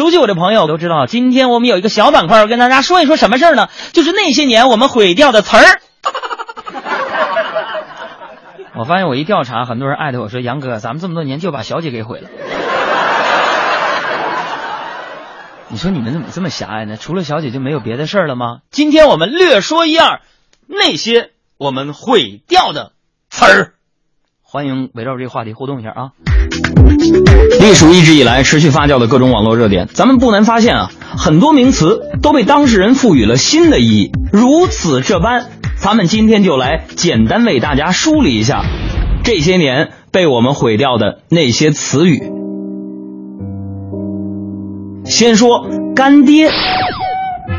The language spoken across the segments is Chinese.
熟悉我的朋友都知道，今天我们有一个小板块要跟大家说一说什么事儿呢？就是那些年我们毁掉的词儿。我发现我一调查，很多人艾特我说：“杨哥，咱们这么多年就把小姐给毁了。”你说你们怎么这么狭隘呢？除了小姐就没有别的事儿了吗？今天我们略说一二那些我们毁掉的词儿。欢迎围绕这个话题互动一下啊！隶属一直以来持续发酵的各种网络热点，咱们不难发现啊，很多名词都被当事人赋予了新的意义。如此这般，咱们今天就来简单为大家梳理一下这些年被我们毁掉的那些词语。先说干爹。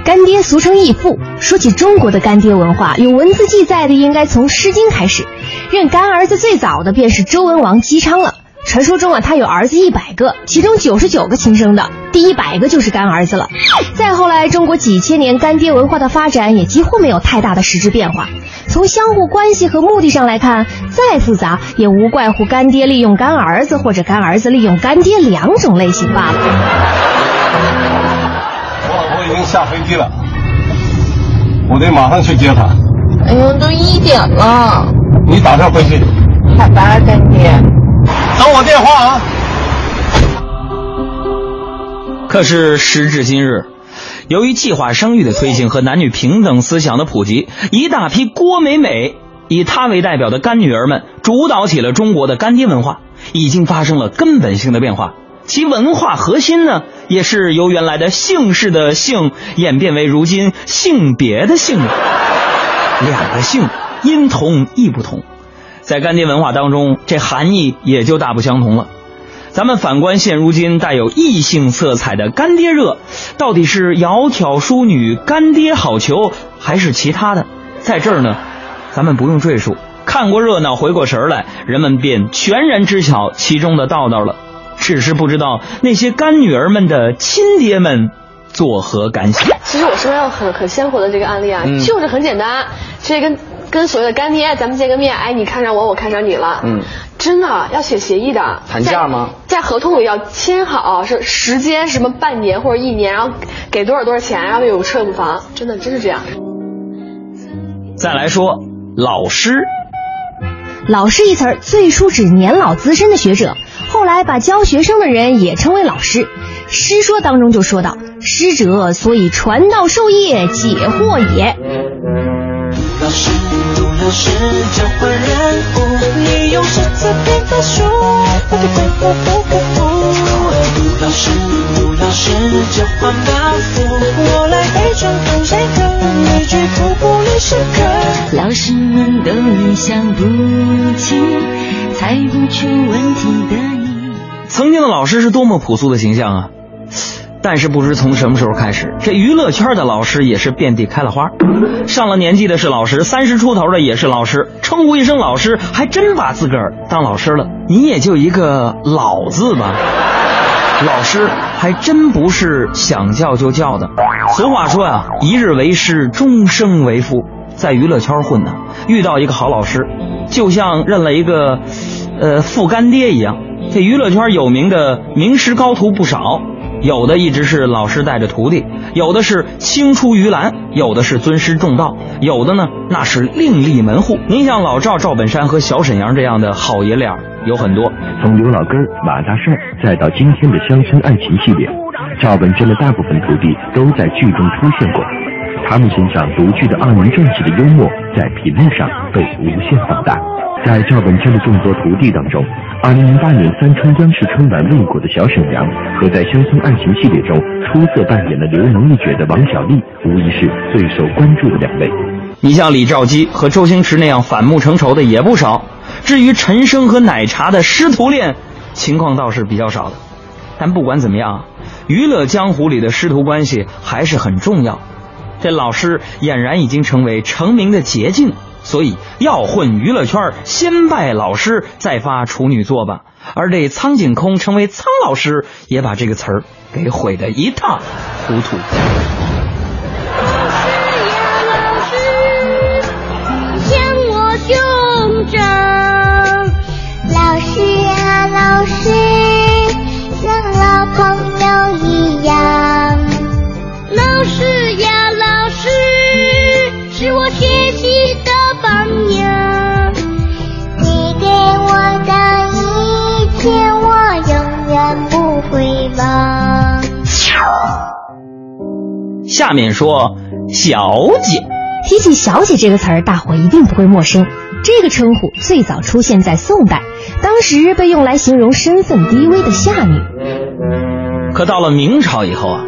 干爹俗称义父。说起中国的干爹文化，有文字记载的应该从《诗经》开始。认干儿子最早的便是周文王姬昌了。传说中啊，他有儿子一百个，其中九十九个亲生的，第一百个就是干儿子了。再后来，中国几千年干爹文化的发展也几乎没有太大的实质变化。从相互关系和目的上来看，再复杂也无怪乎干爹利用干儿子或者干儿子利用干爹两种类型罢了。我老婆已经下飞机了，我得马上去接她。哎呦，都一点了。你打上回去。好吧，干爹。等我电话啊！可是时至今日，由于计划生育的推行和男女平等思想的普及，一大批郭美美以她为代表的干女儿们主导起了中国的干爹文化，已经发生了根本性的变化。其文化核心呢，也是由原来的姓氏的姓演变为如今性别的性。两个姓音同义不同。在干爹文化当中，这含义也就大不相同了。咱们反观现如今带有异性色彩的干爹热，到底是窈窕淑女、干爹好逑，还是其他的？在这儿呢，咱们不用赘述，看过热闹、回过神来，人们便全然知晓其中的道道了。只是不知道那些干女儿们的亲爹们作何感想。其实我身边有很很鲜活的这个案例啊，就是很简单，这跟。跟所谓的干爹，咱们见个面，哎，你看上我，我看上你了，嗯，真的要写协议的，谈价吗？在合同里要签好，是时间什么半年或者一年，然后给多少多少钱，然后有个车有房，真的真是这样。再来说老师，老师一词儿最初指年老资深的学者，后来把教学生的人也称为老师。师说当中就说到，师者，所以传道授业解惑也。老师，老师，交换人物，你用诗词变个书，不必功夫不辜负。老师，老师，交换包袱，我来背诵风水课，每句瀑布里深刻。老师们都意想不起，猜不出问题的你。曾经的老师是多么朴素的形象啊！但是不知从什么时候开始，这娱乐圈的老师也是遍地开了花。上了年纪的是老师，三十出头的也是老师，称呼一声老师，还真把自个儿当老师了。你也就一个老字吧，老师还真不是想叫就叫的。俗话说呀，一日为师，终生为父。在娱乐圈混呢，遇到一个好老师，就像认了一个，呃，父干爹一样。这娱乐圈有名的名师高徒不少。有的一直是老师带着徒弟，有的是青出于蓝，有的是尊师重道，有的呢那是另立门户。您像老赵、赵本山和小沈阳这样的好爷俩有很多。从刘老根、马大帅，再到今天的乡村爱情系列，赵本山的大部分徒弟都在剧中出现过，他们身上独具的二人转式的幽默，在屏幕上被无限放大。在赵本山的众多徒弟当中，二零零八年三春央视春晚未果的小沈阳，和在乡村爱情系列中出色扮演了刘能一角的王小利，无疑是最受关注的两位。你像李兆基和周星驰那样反目成仇的也不少。至于陈升和奶茶的师徒恋，情况倒是比较少的。但不管怎么样，娱乐江湖里的师徒关系还是很重要。这老师俨然已经成为成名的捷径。所以要混娱乐圈，先拜老师，再发处女作吧。而这苍井空成为苍老师，也把这个词儿给毁得一塌糊涂。下面说小姐。提起“小姐”这个词儿，大伙一定不会陌生。这个称呼最早出现在宋代，当时被用来形容身份低微的下女。可到了明朝以后啊，“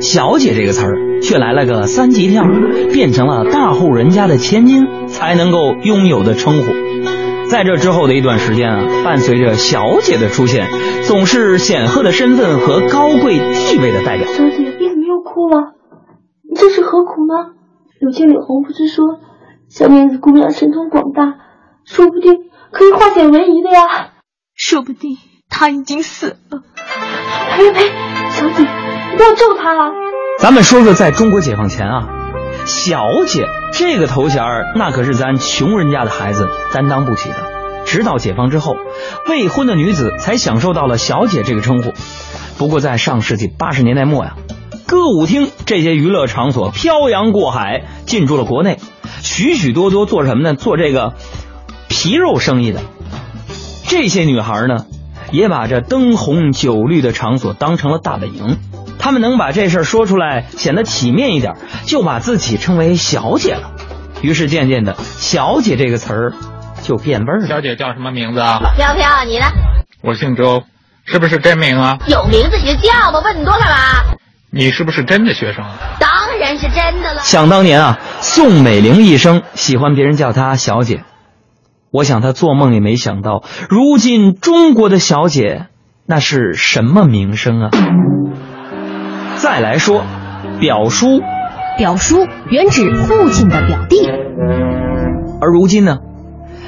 小姐”这个词儿却来了个三级跳，变成了大户人家的千金才能够拥有的称呼。在这之后的一段时间啊，伴随着“小姐”的出现，总是显赫的身份和高贵地位的代表。小姐，你怎么又哭了？这是何苦呢？柳青柳红不是说，小面子姑娘神通广大，说不定可以化险为夷的呀。说不定她已经死了。呸呸，小姐，你不要咒她了！咱们说说，在中国解放前啊，小姐这个头衔儿，那可是咱穷人家的孩子担当不起的。直到解放之后，未婚的女子才享受到了小姐这个称呼。不过在上世纪八十年代末呀。歌舞厅这些娱乐场所漂洋过海进驻了国内，许许多多做什么呢？做这个皮肉生意的这些女孩呢，也把这灯红酒绿的场所当成了大本营。她们能把这事儿说出来，显得体面一点，就把自己称为小姐了。于是渐渐的，小姐这个词儿就变味儿了。小姐叫什么名字啊？飘飘，你呢？我姓周，是不是真名啊？有名字你就叫吧，问你多干嘛？你是不是真的学生啊？当然是真的了。想当年啊，宋美龄一生喜欢别人叫她小姐，我想她做梦也没想到，如今中国的小姐那是什么名声啊！再来说，表叔，表叔原指父亲的表弟，而如今呢，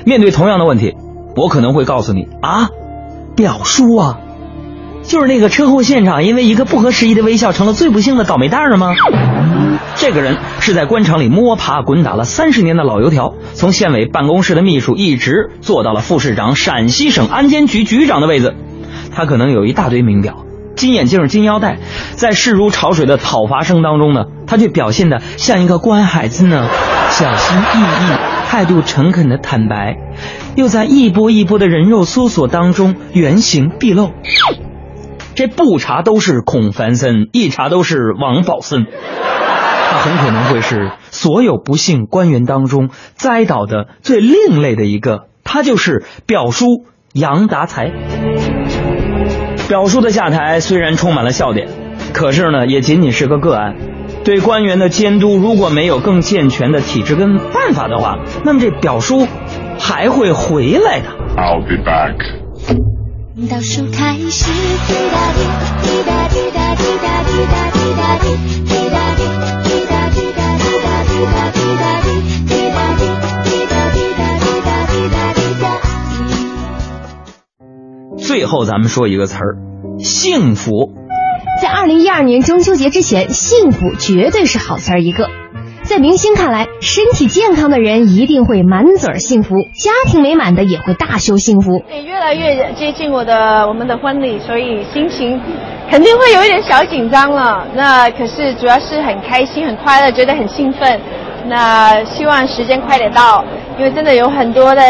面对同样的问题，我可能会告诉你啊，表叔啊。就是那个车祸现场，因为一个不合时宜的微笑，成了最不幸的倒霉蛋儿吗？这个人是在官场里摸爬滚打了三十年的老油条，从县委办公室的秘书一直做到了副市长、陕西省安监局局长的位子。他可能有一大堆名表、金眼镜、金腰带，在势如潮水的讨伐声当中呢，他却表现的像一个乖孩子呢，小心翼翼，态度诚恳的坦白，又在一波一波的人肉搜索当中原形毕露。这不查都是孔繁森，一查都是王宝森。他很可能会是所有不幸官员当中栽倒的最另类的一个。他就是表叔杨达才。表叔的下台虽然充满了笑点，可是呢，也仅仅是个个案。对官员的监督如果没有更健全的体制跟办法的话，那么这表叔还会回来的。I'll be back. 倒数开始，滴答滴，滴答滴答滴答滴答滴答滴，滴答滴，滴答滴答滴答滴答滴答滴，滴答滴，滴答滴答滴答滴答滴答滴。最后，咱们说一个词儿，幸福。在二零一二年中秋节之前，幸福绝对是好词儿一个。在明星看来，身体健康的人一定会满嘴幸福，家庭美满的也会大秀幸福。也越来越接近我的我们的婚礼，所以心情肯定会有一点小紧张了。那可是主要是很开心、很快乐，觉得很兴奋。那希望时间快点到，因为真的有很多的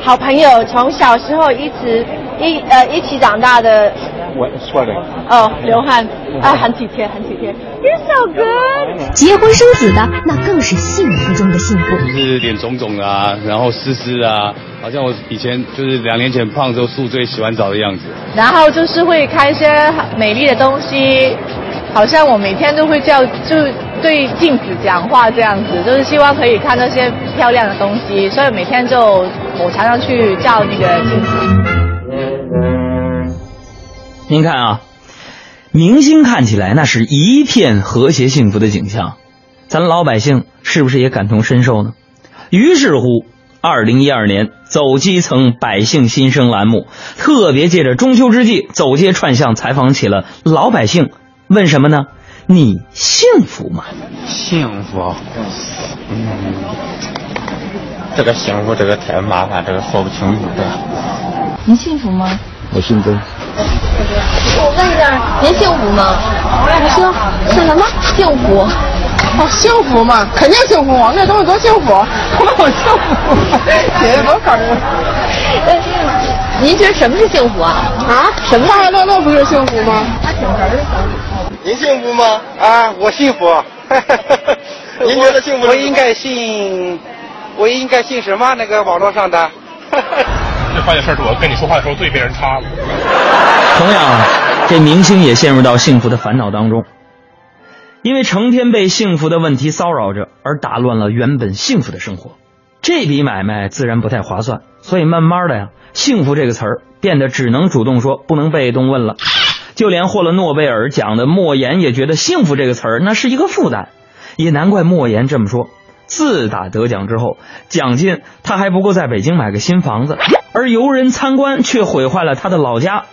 好朋友，从小时候一直一呃一起长大的。我 sweating。哦，流汗啊，很体贴，很体贴。You're so good。结婚生子的那更是幸福中的幸福。就是脸肿肿的啊，然后湿湿啊，好像我以前就是两年前胖时候宿醉洗完澡的样子。然后就是会看一些美丽的东西，好像我每天都会叫就对镜子讲话这样子，就是希望可以看那些漂亮的东西，所以每天就我常常去照那个镜子。您看啊，明星看起来那是一片和谐幸福的景象，咱老百姓是不是也感同身受呢？于是乎，二零一二年走基层百姓心声栏目特别借着中秋之际走街串巷采访起了老百姓，问什么呢？你幸福吗？幸福，嗯，这个幸福这个太麻烦，这个说不清楚的。您幸福吗？我姓曾。我问一下，您幸福吗？我说是什么？幸福。哦，幸福嘛，肯定幸福。那东西多幸福，我幸福，姐姐多开心。您觉得什么是幸福啊？啊？什么？快快乐乐不是幸福吗？他挺哏儿的。您幸福吗？啊，我幸福。您觉得幸福？我应该信，我应该信什么？那个网络上的。这发现事儿是我跟你说话的时候最被人插了。同样，这明星也陷入到幸福的烦恼当中，因为成天被幸福的问题骚扰着，而打乱了原本幸福的生活。这笔买卖自然不太划算，所以慢慢的呀，幸福这个词儿变得只能主动说，不能被动问了。就连获了诺贝尔奖的莫言也觉得幸福这个词儿那是一个负担，也难怪莫言这么说。自打得奖之后，奖金他还不够在北京买个新房子，而游人参观却毁坏了他的老家，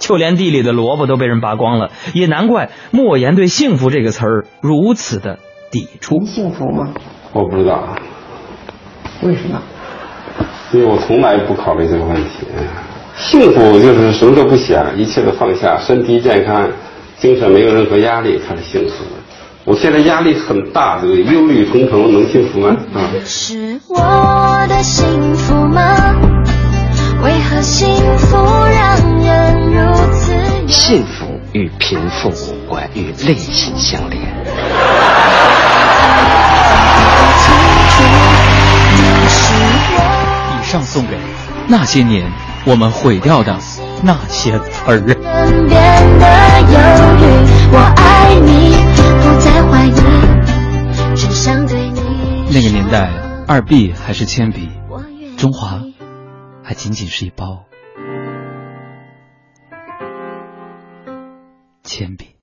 就连地里的萝卜都被人拔光了，也难怪莫言对幸福这个词儿如此的抵触。幸福吗？我不知道，为什么？因为我从来不考虑这个问题。幸福就是什么都不想，一切都放下，身体健康，精神没有任何压力，才是幸福。我现在压力很大，这个忧虑重重，能幸福吗？啊！是我的幸福吗？为何幸福让人如此？幸福与贫富无关，与内心相连。以上送给那些年我们毁掉的那些词儿。再怀疑，只想对你。那个年代，二 B 还是铅笔，中华还仅仅是一包铅笔。